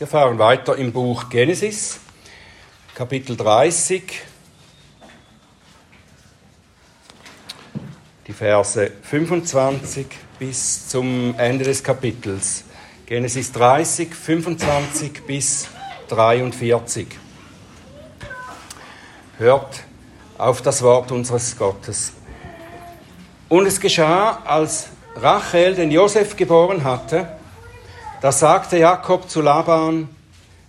Wir fahren weiter im Buch Genesis, Kapitel 30, die Verse 25 bis zum Ende des Kapitels. Genesis 30, 25 bis 43. Hört auf das Wort unseres Gottes. Und es geschah, als Rachel den Josef geboren hatte, da sagte Jakob zu Laban,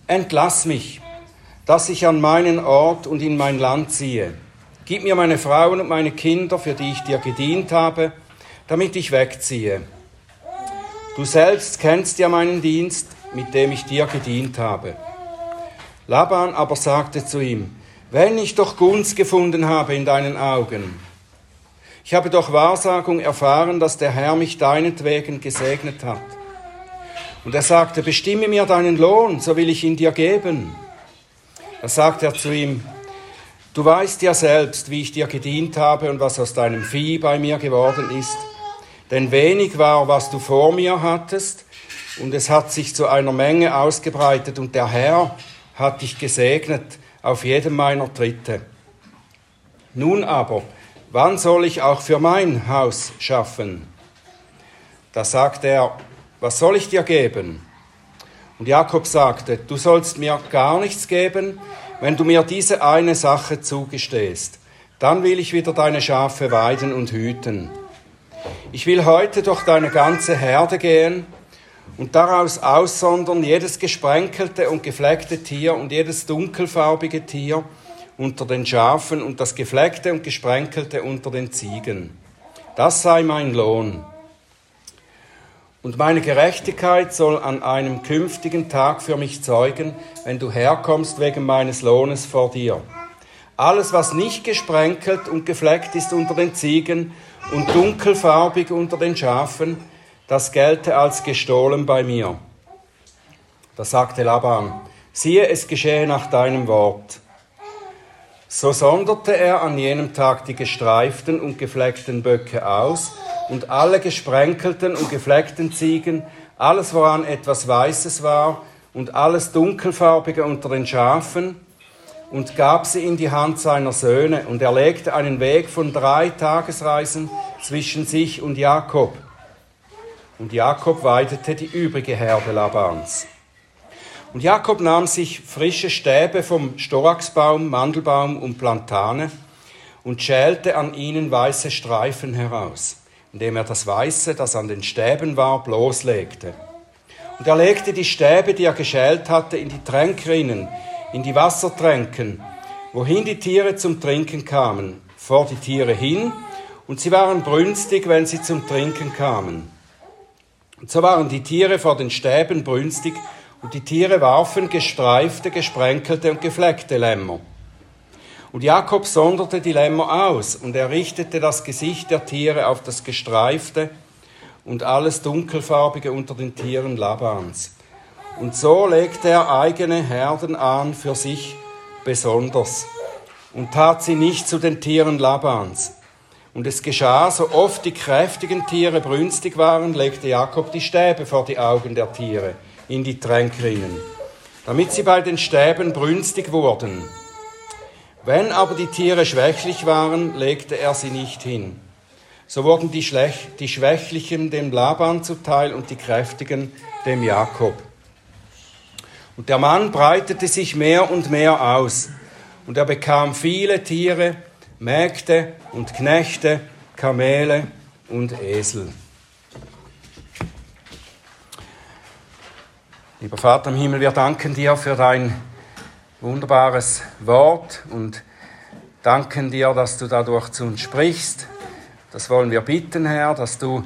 Entlass mich, dass ich an meinen Ort und in mein Land ziehe. Gib mir meine Frauen und meine Kinder, für die ich dir gedient habe, damit ich wegziehe. Du selbst kennst ja meinen Dienst, mit dem ich dir gedient habe. Laban aber sagte zu ihm, wenn ich doch Gunst gefunden habe in deinen Augen. Ich habe doch Wahrsagung erfahren, dass der Herr mich deinetwegen gesegnet hat. Und er sagte, bestimme mir deinen Lohn, so will ich ihn dir geben. Da sagte er zu ihm, du weißt ja selbst, wie ich dir gedient habe und was aus deinem Vieh bei mir geworden ist. Denn wenig war, was du vor mir hattest, und es hat sich zu einer Menge ausgebreitet, und der Herr hat dich gesegnet auf jedem meiner Tritte. Nun aber, wann soll ich auch für mein Haus schaffen? Da sagte er, was soll ich dir geben? Und Jakob sagte, du sollst mir gar nichts geben, wenn du mir diese eine Sache zugestehst. Dann will ich wieder deine Schafe weiden und hüten. Ich will heute durch deine ganze Herde gehen und daraus aussondern jedes gesprenkelte und gefleckte Tier und jedes dunkelfarbige Tier unter den Schafen und das gefleckte und gesprenkelte unter den Ziegen. Das sei mein Lohn. Und meine Gerechtigkeit soll an einem künftigen Tag für mich zeugen, wenn du herkommst wegen meines Lohnes vor dir. Alles, was nicht gesprenkelt und gefleckt ist unter den Ziegen und dunkelfarbig unter den Schafen, das gelte als gestohlen bei mir. Da sagte Laban, siehe, es geschehe nach deinem Wort. So sonderte er an jenem Tag die gestreiften und gefleckten Böcke aus und alle gesprenkelten und gefleckten Ziegen, alles woran etwas Weißes war und alles Dunkelfarbige unter den Schafen, und gab sie in die Hand seiner Söhne, und er legte einen Weg von drei Tagesreisen zwischen sich und Jakob. Und Jakob weidete die übrige Herde Labans. Und Jakob nahm sich frische Stäbe vom Storaxbaum, Mandelbaum und Plantane und schälte an ihnen weiße Streifen heraus indem er das Weiße, das an den Stäben war, bloßlegte. Und er legte die Stäbe, die er geschält hatte, in die Tränkrinnen, in die Wassertränken, wohin die Tiere zum Trinken kamen, vor die Tiere hin, und sie waren brünstig, wenn sie zum Trinken kamen. Und so waren die Tiere vor den Stäben brünstig, und die Tiere warfen gestreifte, gesprenkelte und gefleckte Lämmer. Und Jakob sonderte die Lämmer aus und er richtete das Gesicht der Tiere auf das Gestreifte und alles Dunkelfarbige unter den Tieren Labans. Und so legte er eigene Herden an für sich besonders und tat sie nicht zu den Tieren Labans. Und es geschah, so oft die kräftigen Tiere brünstig waren, legte Jakob die Stäbe vor die Augen der Tiere in die Tränkrinnen, damit sie bei den Stäben brünstig wurden. Wenn aber die Tiere schwächlich waren, legte er sie nicht hin. So wurden die, Schlech die Schwächlichen dem Laban zuteil und die Kräftigen dem Jakob. Und der Mann breitete sich mehr und mehr aus, und er bekam viele Tiere, Mägde und Knechte, Kamele und Esel. Lieber Vater im Himmel, wir danken dir für dein wunderbares Wort und danken dir, dass du dadurch zu uns sprichst. Das wollen wir bitten, Herr, dass du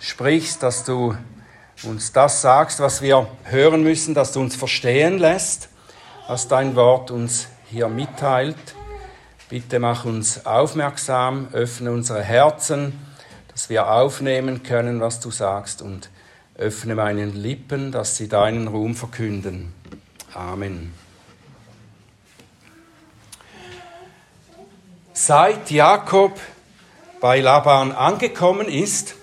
sprichst, dass du uns das sagst, was wir hören müssen, dass du uns verstehen lässt, was dein Wort uns hier mitteilt. Bitte mach uns aufmerksam, öffne unsere Herzen, dass wir aufnehmen können, was du sagst und öffne meinen Lippen, dass sie deinen Ruhm verkünden. Amen. Seit Jakob bei Laban angekommen ist,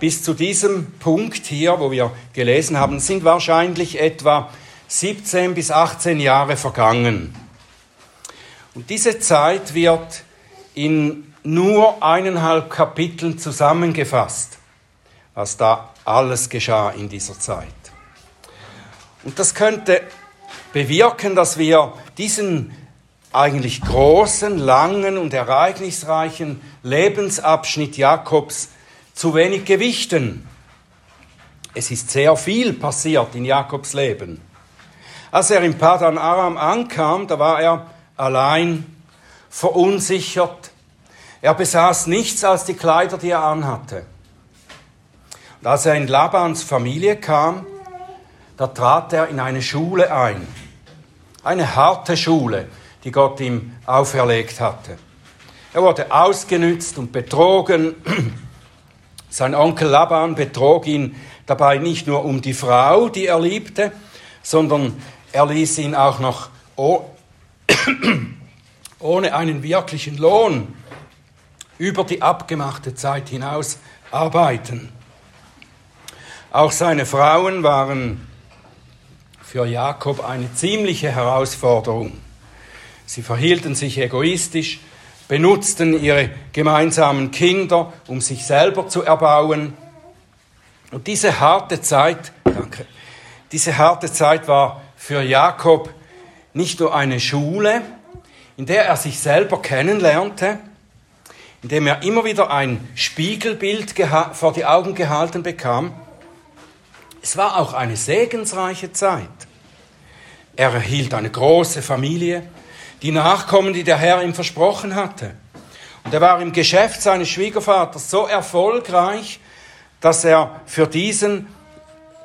bis zu diesem Punkt hier, wo wir gelesen haben, sind wahrscheinlich etwa 17 bis 18 Jahre vergangen. Und diese Zeit wird in nur eineinhalb Kapiteln zusammengefasst, was da alles geschah in dieser Zeit. Und das könnte bewirken, dass wir diesen eigentlich großen, langen und ereignisreichen Lebensabschnitt Jakobs zu wenig gewichten. Es ist sehr viel passiert in Jakobs Leben. Als er in Padan Aram ankam, da war er allein, verunsichert. Er besaß nichts als die Kleider, die er anhatte. Als er in Labans Familie kam, da trat er in eine Schule ein. Eine harte Schule, die Gott ihm auferlegt hatte. Er wurde ausgenützt und betrogen. Sein Onkel Laban betrog ihn dabei nicht nur um die Frau, die er liebte, sondern er ließ ihn auch noch ohne einen wirklichen Lohn über die abgemachte Zeit hinaus arbeiten. Auch seine Frauen waren für Jakob eine ziemliche Herausforderung. Sie verhielten sich egoistisch, benutzten ihre gemeinsamen Kinder, um sich selber zu erbauen. Und diese harte Zeit, danke, diese harte Zeit war für Jakob nicht nur eine Schule, in der er sich selber kennenlernte, in dem er immer wieder ein Spiegelbild vor die Augen gehalten bekam. Es war auch eine segensreiche Zeit. Er erhielt eine große Familie, die Nachkommen, die der Herr ihm versprochen hatte. Und er war im Geschäft seines Schwiegervaters so erfolgreich, dass er für diesen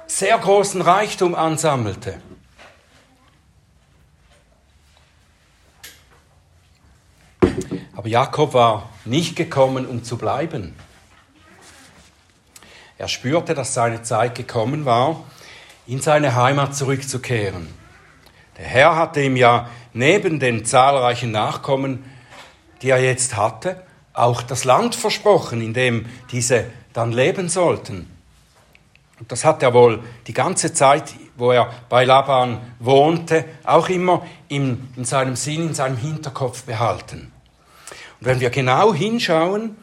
sehr großen Reichtum ansammelte. Aber Jakob war nicht gekommen, um zu bleiben. Er spürte, dass seine Zeit gekommen war, in seine Heimat zurückzukehren. Der Herr hatte ihm ja neben den zahlreichen Nachkommen, die er jetzt hatte, auch das Land versprochen, in dem diese dann leben sollten. Und das hat er wohl die ganze Zeit, wo er bei Laban wohnte, auch immer in, in seinem Sinn, in seinem Hinterkopf behalten. Und wenn wir genau hinschauen,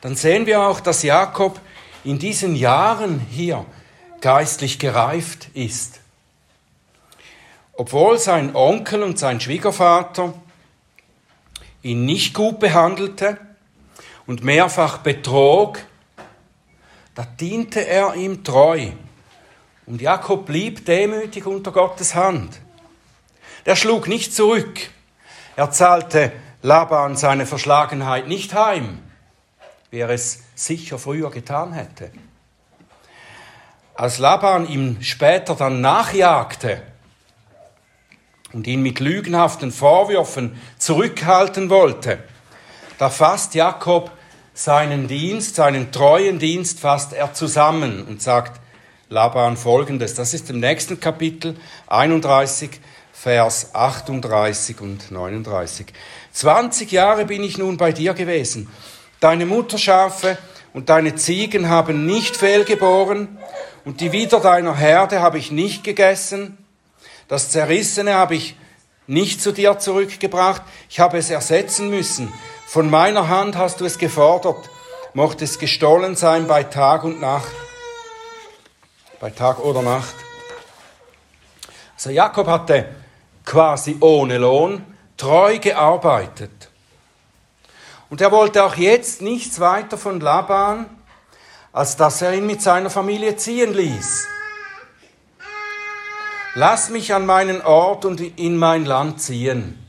dann sehen wir auch, dass Jakob in diesen Jahren hier geistlich gereift ist. Obwohl sein Onkel und sein Schwiegervater ihn nicht gut behandelte und mehrfach betrog, da diente er ihm treu. Und Jakob blieb demütig unter Gottes Hand. Der schlug nicht zurück. Er zahlte Laban seine Verschlagenheit nicht heim, wie er es sicher früher getan hätte. Als Laban ihm später dann nachjagte, und ihn mit lügenhaften Vorwürfen zurückhalten wollte, da fasst Jakob seinen Dienst, seinen treuen Dienst, fasst er zusammen und sagt Laban folgendes. Das ist im nächsten Kapitel 31, Vers 38 und 39. 20 Jahre bin ich nun bei dir gewesen. Deine Mutterschafe und deine Ziegen haben nicht fehlgeboren und die Wider deiner Herde habe ich nicht gegessen das Zerrissene habe ich nicht zu dir zurückgebracht, ich habe es ersetzen müssen. Von meiner Hand hast du es gefordert, mochte es gestohlen sein bei Tag und Nacht, bei Tag oder Nacht. Also Jakob hatte quasi ohne Lohn treu gearbeitet. Und er wollte auch jetzt nichts weiter von Laban, als dass er ihn mit seiner Familie ziehen ließ. Lass mich an meinen Ort und in mein Land ziehen.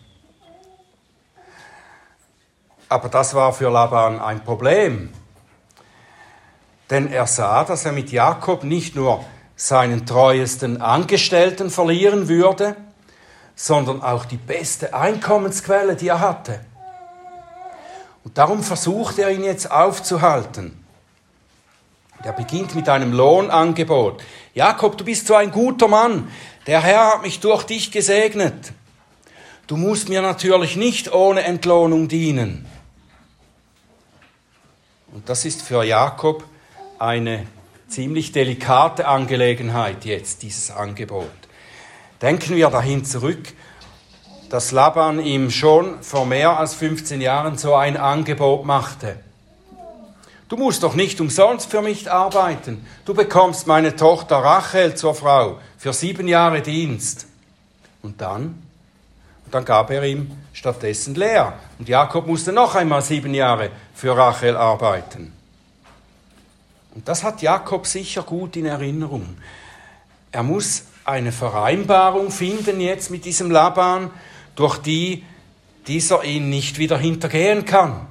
Aber das war für Laban ein Problem. Denn er sah, dass er mit Jakob nicht nur seinen treuesten Angestellten verlieren würde, sondern auch die beste Einkommensquelle, die er hatte. Und darum versucht er ihn jetzt aufzuhalten. Er beginnt mit einem Lohnangebot. Jakob, du bist so ein guter Mann. Der Herr hat mich durch dich gesegnet. Du musst mir natürlich nicht ohne Entlohnung dienen. Und das ist für Jakob eine ziemlich delikate Angelegenheit jetzt, dieses Angebot. Denken wir dahin zurück, dass Laban ihm schon vor mehr als 15 Jahren so ein Angebot machte. Du musst doch nicht umsonst für mich arbeiten. Du bekommst meine Tochter Rachel zur Frau für sieben Jahre Dienst. Und dann? Und dann gab er ihm stattdessen Lea. Und Jakob musste noch einmal sieben Jahre für Rachel arbeiten. Und das hat Jakob sicher gut in Erinnerung. Er muss eine Vereinbarung finden jetzt mit diesem Laban, durch die dieser ihn nicht wieder hintergehen kann.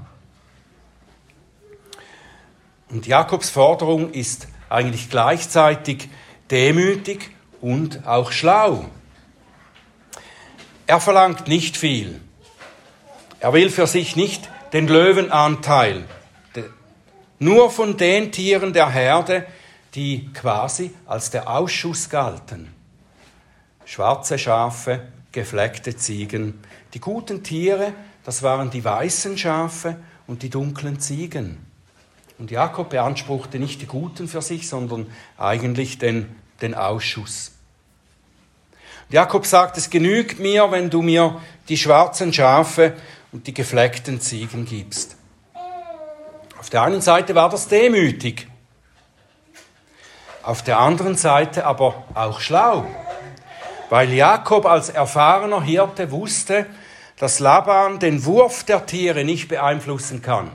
Und Jakobs Forderung ist eigentlich gleichzeitig demütig und auch schlau. Er verlangt nicht viel. Er will für sich nicht den Löwenanteil, nur von den Tieren der Herde, die quasi als der Ausschuss galten. Schwarze Schafe, gefleckte Ziegen. Die guten Tiere, das waren die weißen Schafe und die dunklen Ziegen. Und Jakob beanspruchte nicht die Guten für sich, sondern eigentlich den, den Ausschuss. Und Jakob sagt, es genügt mir, wenn du mir die schwarzen Schafe und die gefleckten Ziegen gibst. Auf der einen Seite war das demütig, auf der anderen Seite aber auch schlau, weil Jakob als erfahrener Hirte wusste, dass Laban den Wurf der Tiere nicht beeinflussen kann.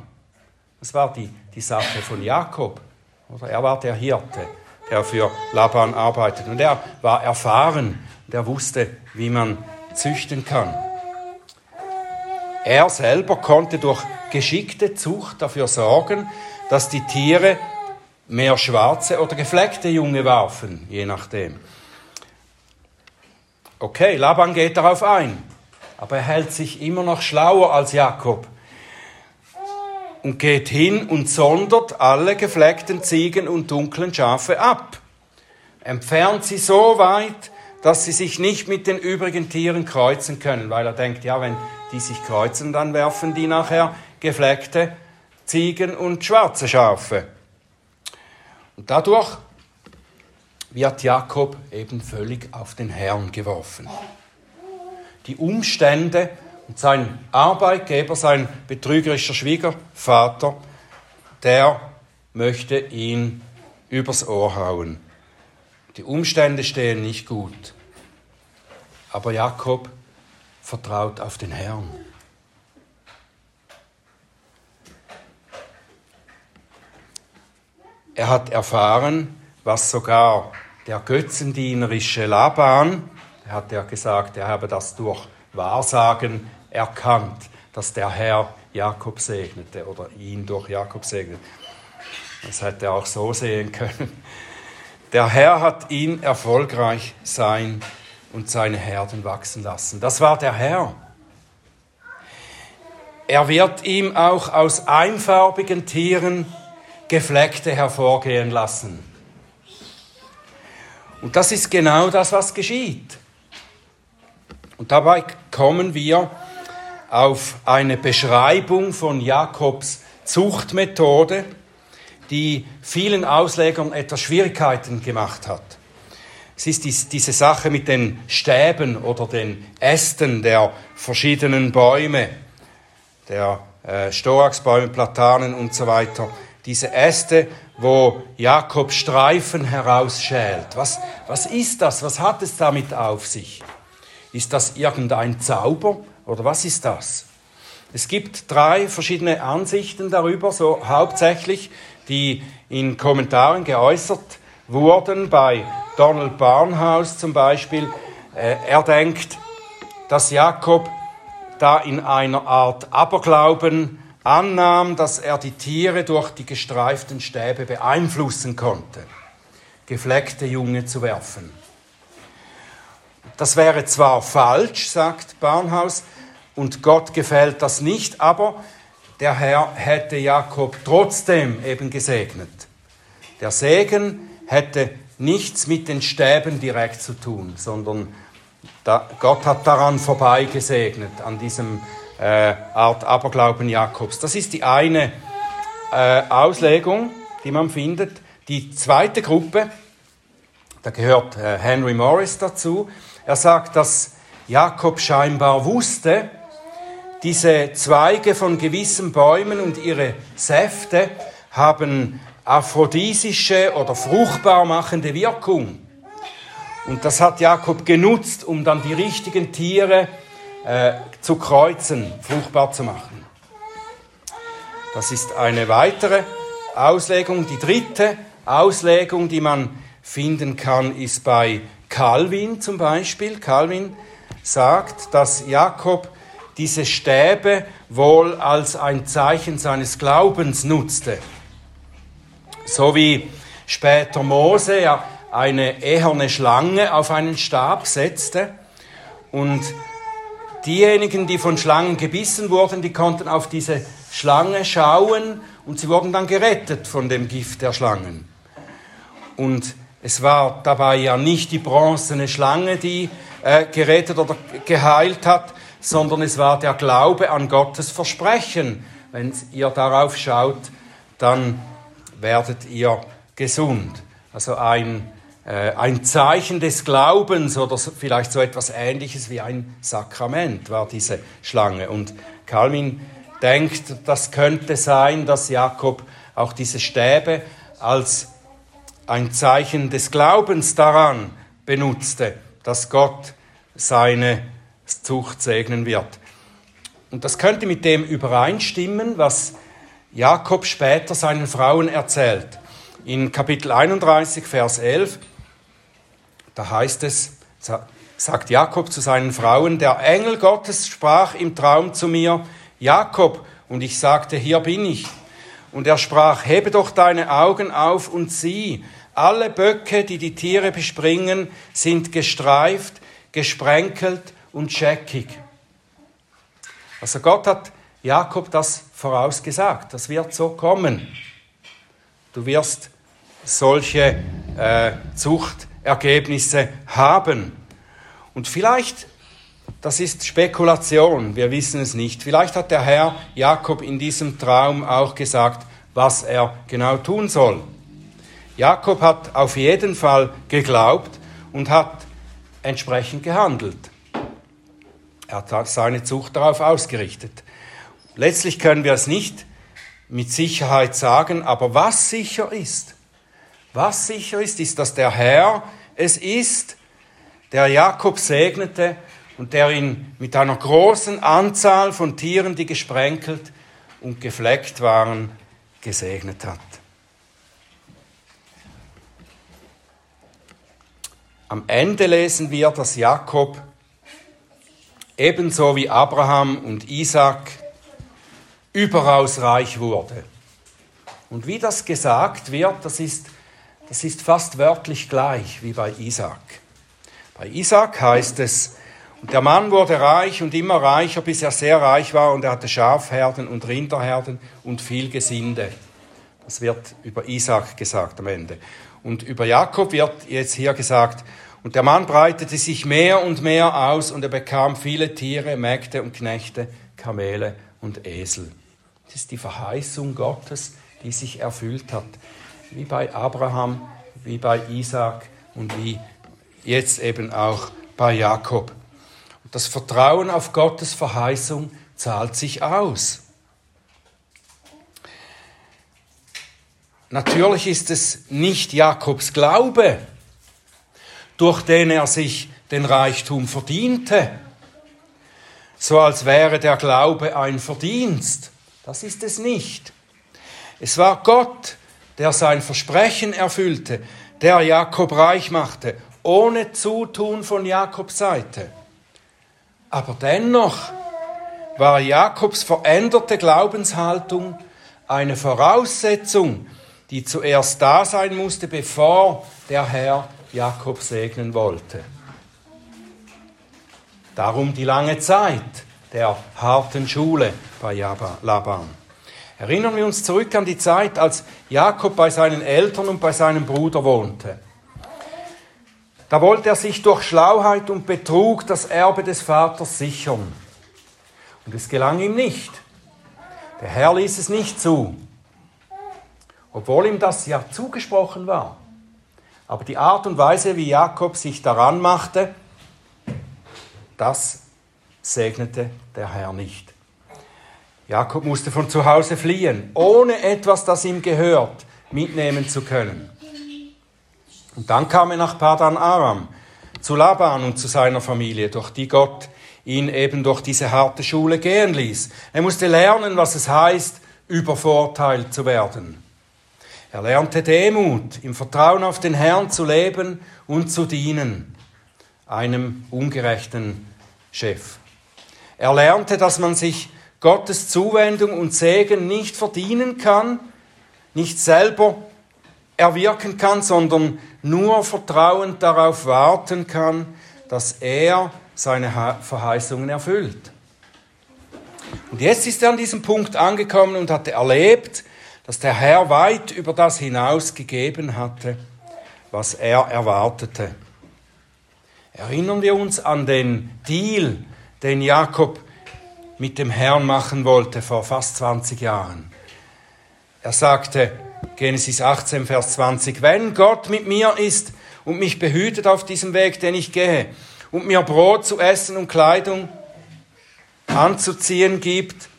Das war die die Sache von Jakob. Oder er war der Hirte, der für Laban arbeitet. Und er war erfahren und er wusste, wie man züchten kann. Er selber konnte durch geschickte Zucht dafür sorgen, dass die Tiere mehr schwarze oder gefleckte Junge warfen, je nachdem. Okay, Laban geht darauf ein, aber er hält sich immer noch schlauer als Jakob und geht hin und sondert alle gefleckten Ziegen und dunklen Schafe ab. Entfernt sie so weit, dass sie sich nicht mit den übrigen Tieren kreuzen können, weil er denkt, ja, wenn die sich kreuzen, dann werfen die nachher gefleckte Ziegen und schwarze Schafe. Und dadurch wird Jakob eben völlig auf den Herrn geworfen. Die Umstände und sein Arbeitgeber, sein betrügerischer Schwiegervater, der möchte ihn übers Ohr hauen. Die Umstände stehen nicht gut. Aber Jakob vertraut auf den Herrn. Er hat erfahren, was sogar der götzendienerische Laban, er hat ja gesagt, er habe das durch Wahrsagen erkannt, dass der Herr Jakob segnete oder ihn durch Jakob segnete. Das hätte er auch so sehen können. Der Herr hat ihn erfolgreich sein und seine Herden wachsen lassen. Das war der Herr. Er wird ihm auch aus einfarbigen Tieren Gefleckte hervorgehen lassen. Und das ist genau das, was geschieht. Und dabei kommen wir auf eine Beschreibung von Jakobs Zuchtmethode, die vielen Auslegern etwas Schwierigkeiten gemacht hat. Es ist diese Sache mit den Stäben oder den Ästen der verschiedenen Bäume, der äh, Storaxbäume, Platanen und so weiter. Diese Äste, wo Jakob Streifen herausschält. Was, was ist das? Was hat es damit auf sich? Ist das irgendein Zauber oder was ist das? Es gibt drei verschiedene Ansichten darüber, so hauptsächlich, die in Kommentaren geäußert wurden, bei Donald Barnhouse zum Beispiel. Äh, er denkt, dass Jakob da in einer Art Aberglauben annahm, dass er die Tiere durch die gestreiften Stäbe beeinflussen konnte, gefleckte Junge zu werfen. Das wäre zwar falsch, sagt Barnhaus, und Gott gefällt das nicht, aber der Herr hätte Jakob trotzdem eben gesegnet. Der Segen hätte nichts mit den Stäben direkt zu tun, sondern Gott hat daran vorbei gesegnet, an diesem äh, Art Aberglauben Jakobs. Das ist die eine äh, Auslegung, die man findet. Die zweite Gruppe, da gehört äh, Henry Morris dazu, Er sagt, dass Jakob scheinbar wusste, diese Zweige von gewissen Bäumen und ihre Säfte haben aphrodisische oder fruchtbar machende Wirkung. Und das hat Jakob genutzt, um dann die richtigen Tiere äh, zu kreuzen, fruchtbar zu machen. Das ist eine weitere Auslegung. Die dritte Auslegung, die man finden kann, ist bei Calvin zum Beispiel. Calvin sagt, dass Jakob diese Stäbe wohl als ein Zeichen seines Glaubens nutzte. So wie später Mose ja eine eherne Schlange auf einen Stab setzte und diejenigen, die von Schlangen gebissen wurden, die konnten auf diese Schlange schauen und sie wurden dann gerettet von dem Gift der Schlangen. Und es war dabei ja nicht die bronzene Schlange, die äh, gerettet oder geheilt hat, sondern es war der Glaube an Gottes Versprechen. Wenn ihr darauf schaut, dann werdet ihr gesund. Also ein, ein Zeichen des Glaubens oder vielleicht so etwas Ähnliches wie ein Sakrament war diese Schlange. Und Calvin denkt, das könnte sein, dass Jakob auch diese Stäbe als ein Zeichen des Glaubens daran benutzte, dass Gott seine Zucht segnen wird. Und das könnte mit dem übereinstimmen, was Jakob später seinen Frauen erzählt. In Kapitel 31, Vers 11, da heißt es, sagt Jakob zu seinen Frauen, der Engel Gottes sprach im Traum zu mir, Jakob, und ich sagte, hier bin ich. Und er sprach, hebe doch deine Augen auf und sieh, alle Böcke, die die Tiere bespringen, sind gestreift, gesprenkelt und scheckig. Also Gott hat Jakob das vorausgesagt. Das wird so kommen. Du wirst solche äh, Zuchtergebnisse haben. Und vielleicht, das ist Spekulation, wir wissen es nicht, vielleicht hat der Herr Jakob in diesem Traum auch gesagt, was er genau tun soll. Jakob hat auf jeden Fall geglaubt und hat entsprechend gehandelt. Er hat seine Zucht darauf ausgerichtet. Letztlich können wir es nicht mit Sicherheit sagen, aber was sicher ist, was sicher ist, ist, dass der Herr es ist, der Jakob segnete und der ihn mit einer großen Anzahl von Tieren, die gesprenkelt und gefleckt waren, gesegnet hat. Am Ende lesen wir, dass Jakob ebenso wie Abraham und Isaac überaus reich wurde. Und wie das gesagt wird, das ist, das ist fast wörtlich gleich wie bei Isaac. Bei Isaac heißt es, und der Mann wurde reich und immer reicher, bis er sehr reich war und er hatte Schafherden und Rinderherden und viel Gesinde. Das wird über Isaac gesagt am Ende. Und über Jakob wird jetzt hier gesagt, und der Mann breitete sich mehr und mehr aus und er bekam viele Tiere, Mägde und Knechte, Kamele und Esel. Das ist die Verheißung Gottes, die sich erfüllt hat. Wie bei Abraham, wie bei Isaac und wie jetzt eben auch bei Jakob. Und das Vertrauen auf Gottes Verheißung zahlt sich aus. Natürlich ist es nicht Jakobs Glaube, durch den er sich den Reichtum verdiente, so als wäre der Glaube ein Verdienst. Das ist es nicht. Es war Gott, der sein Versprechen erfüllte, der Jakob reich machte, ohne Zutun von Jakobs Seite. Aber dennoch war Jakobs veränderte Glaubenshaltung eine Voraussetzung, die zuerst da sein musste, bevor der Herr Jakob segnen wollte. Darum die lange Zeit der harten Schule bei Laban. Erinnern wir uns zurück an die Zeit, als Jakob bei seinen Eltern und bei seinem Bruder wohnte. Da wollte er sich durch Schlauheit und Betrug das Erbe des Vaters sichern. Und es gelang ihm nicht. Der Herr ließ es nicht zu, obwohl ihm das ja zugesprochen war. Aber die Art und Weise, wie Jakob sich daran machte, das segnete der Herr nicht. Jakob musste von zu Hause fliehen, ohne etwas, das ihm gehört, mitnehmen zu können. Und dann kam er nach Padan Aram, zu Laban und zu seiner Familie, durch die Gott ihn eben durch diese harte Schule gehen ließ. Er musste lernen, was es heißt, übervorteilt zu werden. Er lernte Demut, im Vertrauen auf den Herrn zu leben und zu dienen, einem ungerechten Chef. Er lernte, dass man sich Gottes Zuwendung und Segen nicht verdienen kann, nicht selber erwirken kann, sondern nur vertrauend darauf warten kann, dass er seine Verheißungen erfüllt. Und jetzt ist er an diesem Punkt angekommen und hatte erlebt, dass der Herr weit über das hinaus gegeben hatte, was er erwartete. Erinnern wir uns an den Deal, den Jakob mit dem Herrn machen wollte vor fast 20 Jahren. Er sagte, Genesis 18, Vers 20, wenn Gott mit mir ist und mich behütet auf diesem Weg, den ich gehe, und mir Brot zu essen und Kleidung anzuziehen gibt,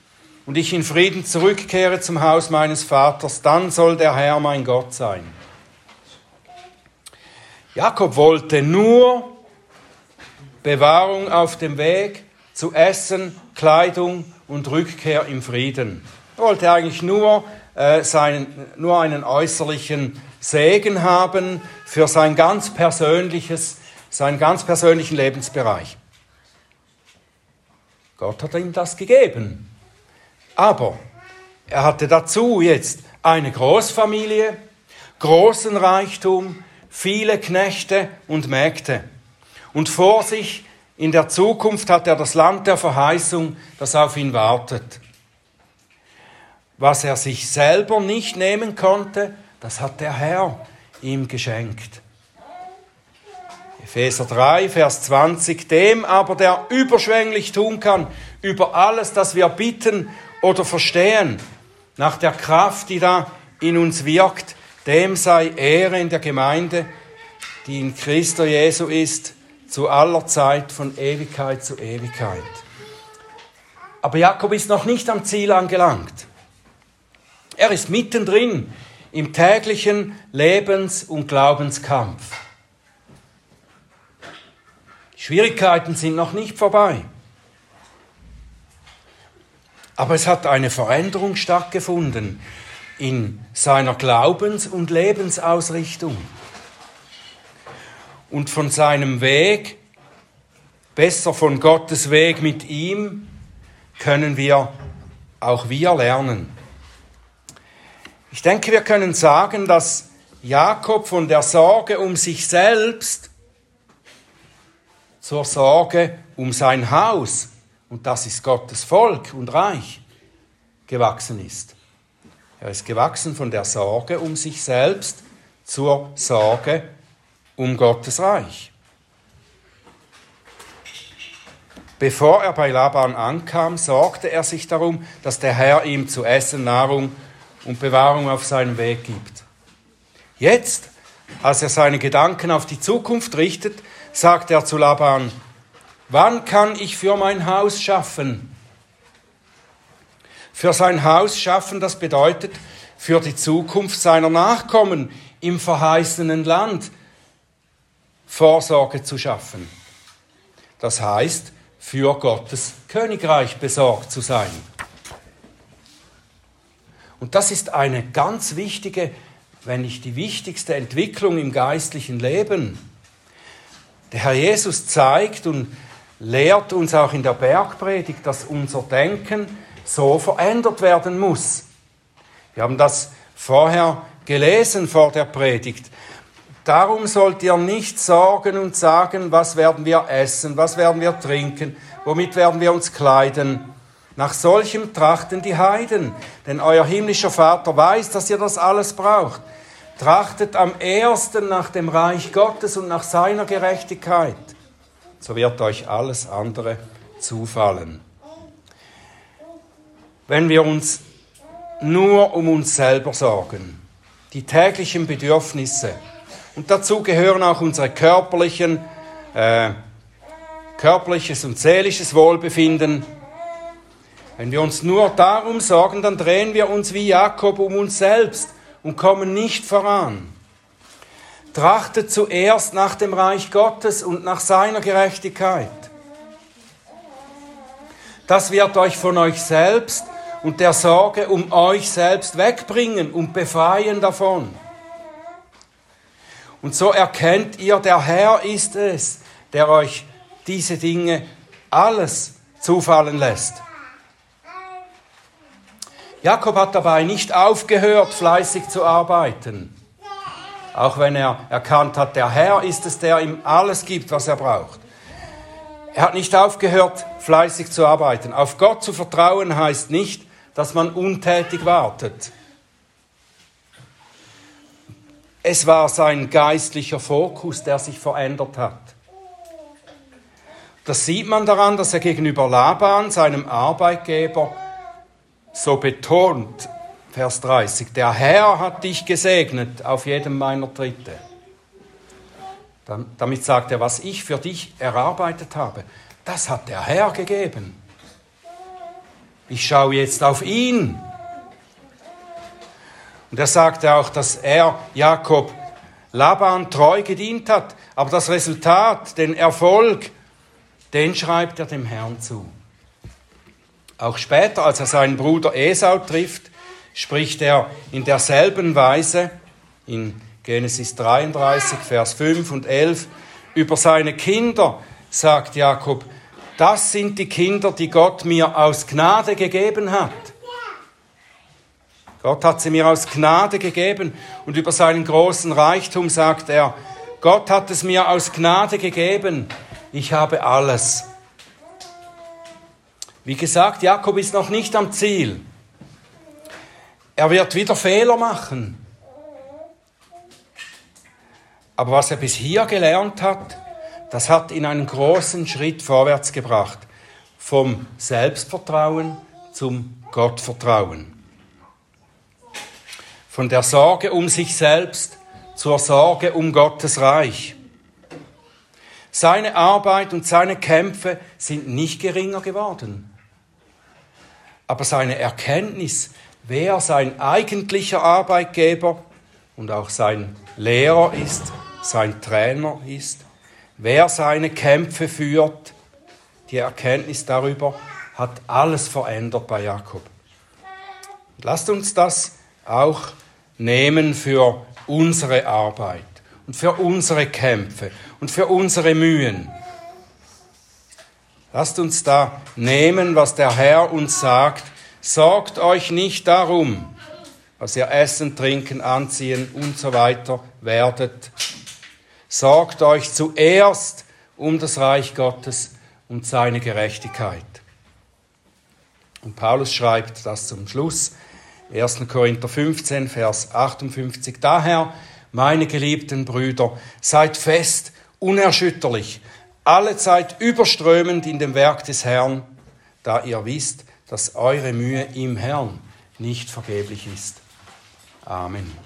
und ich in Frieden zurückkehre zum Haus meines Vaters, dann soll der Herr mein Gott sein. Jakob wollte nur Bewahrung auf dem Weg zu Essen, Kleidung und Rückkehr im Frieden. Er wollte eigentlich nur, äh, seinen, nur einen äußerlichen Segen haben für sein ganz persönliches, seinen ganz persönlichen Lebensbereich. Gott hat ihm das gegeben. Aber er hatte dazu jetzt eine Großfamilie, großen Reichtum, viele Knechte und Mägde. Und vor sich in der Zukunft hat er das Land der Verheißung, das auf ihn wartet. Was er sich selber nicht nehmen konnte, das hat der Herr ihm geschenkt. Epheser 3, Vers 20, dem aber, der überschwänglich tun kann, über alles, das wir bitten oder verstehen, nach der Kraft, die da in uns wirkt, dem sei Ehre in der Gemeinde, die in Christo Jesu ist, zu aller Zeit von Ewigkeit zu Ewigkeit. Aber Jakob ist noch nicht am Ziel angelangt. Er ist mittendrin im täglichen Lebens- und Glaubenskampf. Die Schwierigkeiten sind noch nicht vorbei. Aber es hat eine Veränderung stattgefunden in seiner Glaubens- und Lebensausrichtung. Und von seinem Weg, besser von Gottes Weg mit ihm, können wir auch wir lernen. Ich denke, wir können sagen, dass Jakob von der Sorge um sich selbst zur Sorge um sein Haus und das ist Gottes Volk und Reich, gewachsen ist. Er ist gewachsen von der Sorge um sich selbst zur Sorge um Gottes Reich. Bevor er bei Laban ankam, sorgte er sich darum, dass der Herr ihm zu essen, Nahrung und Bewahrung auf seinem Weg gibt. Jetzt, als er seine Gedanken auf die Zukunft richtet, sagt er zu Laban, Wann kann ich für mein Haus schaffen? Für sein Haus schaffen, das bedeutet für die Zukunft seiner Nachkommen im verheißenen Land Vorsorge zu schaffen. Das heißt, für Gottes Königreich besorgt zu sein. Und das ist eine ganz wichtige, wenn nicht die wichtigste Entwicklung im geistlichen Leben. Der Herr Jesus zeigt und lehrt uns auch in der Bergpredigt, dass unser Denken so verändert werden muss. Wir haben das vorher gelesen vor der Predigt. Darum sollt ihr nicht sorgen und sagen, was werden wir essen, was werden wir trinken, womit werden wir uns kleiden. Nach solchem trachten die Heiden, denn euer himmlischer Vater weiß, dass ihr das alles braucht. Trachtet am ersten nach dem Reich Gottes und nach seiner Gerechtigkeit so wird euch alles andere zufallen. Wenn wir uns nur um uns selber sorgen, die täglichen Bedürfnisse, und dazu gehören auch unsere körperlichen, äh, körperliches und seelisches Wohlbefinden. Wenn wir uns nur darum sorgen, dann drehen wir uns wie Jakob um uns selbst und kommen nicht voran. Trachtet zuerst nach dem Reich Gottes und nach seiner Gerechtigkeit. Das wird euch von euch selbst und der Sorge um euch selbst wegbringen und befreien davon. Und so erkennt ihr, der Herr ist es, der euch diese Dinge alles zufallen lässt. Jakob hat dabei nicht aufgehört, fleißig zu arbeiten, auch wenn er erkannt hat, der Herr ist es, der ihm alles gibt, was er braucht. Er hat nicht aufgehört, fleißig zu arbeiten. Auf Gott zu vertrauen heißt nicht, dass man untätig wartet. Es war sein geistlicher Fokus, der sich verändert hat. Das sieht man daran, dass er gegenüber Laban, seinem Arbeitgeber, so betont, Vers 30, der Herr hat dich gesegnet auf jedem meiner Tritte. Damit sagt er, was ich für dich erarbeitet habe, das hat der Herr gegeben. Ich schaue jetzt auf ihn. Und er sagte auch, dass er, Jakob, Laban treu gedient hat. Aber das Resultat, den Erfolg, den schreibt er dem Herrn zu. Auch später, als er seinen Bruder Esau trifft, spricht er in derselben Weise in Genesis 33, Vers 5 und 11 über seine Kinder, sagt Jakob, das sind die Kinder, die Gott mir aus Gnade gegeben hat. Gott hat sie mir aus Gnade gegeben und über seinen großen Reichtum sagt er, Gott hat es mir aus Gnade gegeben, ich habe alles. Wie gesagt, Jakob ist noch nicht am Ziel. Er wird wieder Fehler machen. Aber was er bis hier gelernt hat, das hat ihn einen großen Schritt vorwärts gebracht. Vom Selbstvertrauen zum Gottvertrauen von der Sorge um sich selbst zur Sorge um Gottes Reich. Seine Arbeit und seine Kämpfe sind nicht geringer geworden. Aber seine Erkenntnis, wer sein eigentlicher Arbeitgeber und auch sein Lehrer ist, sein Trainer ist, wer seine Kämpfe führt, die Erkenntnis darüber hat alles verändert bei Jakob. Lasst uns das auch nehmen für unsere Arbeit und für unsere Kämpfe und für unsere Mühen. Lasst uns da nehmen, was der Herr uns sagt. Sorgt euch nicht darum, was ihr essen, trinken, anziehen und so weiter werdet. Sorgt euch zuerst um das Reich Gottes und seine Gerechtigkeit. Und Paulus schreibt das zum Schluss 1. Korinther 15, Vers 58. Daher, meine geliebten Brüder, seid fest, unerschütterlich, alle Zeit überströmend in dem Werk des Herrn, da ihr wisst, dass eure Mühe im Herrn nicht vergeblich ist. Amen.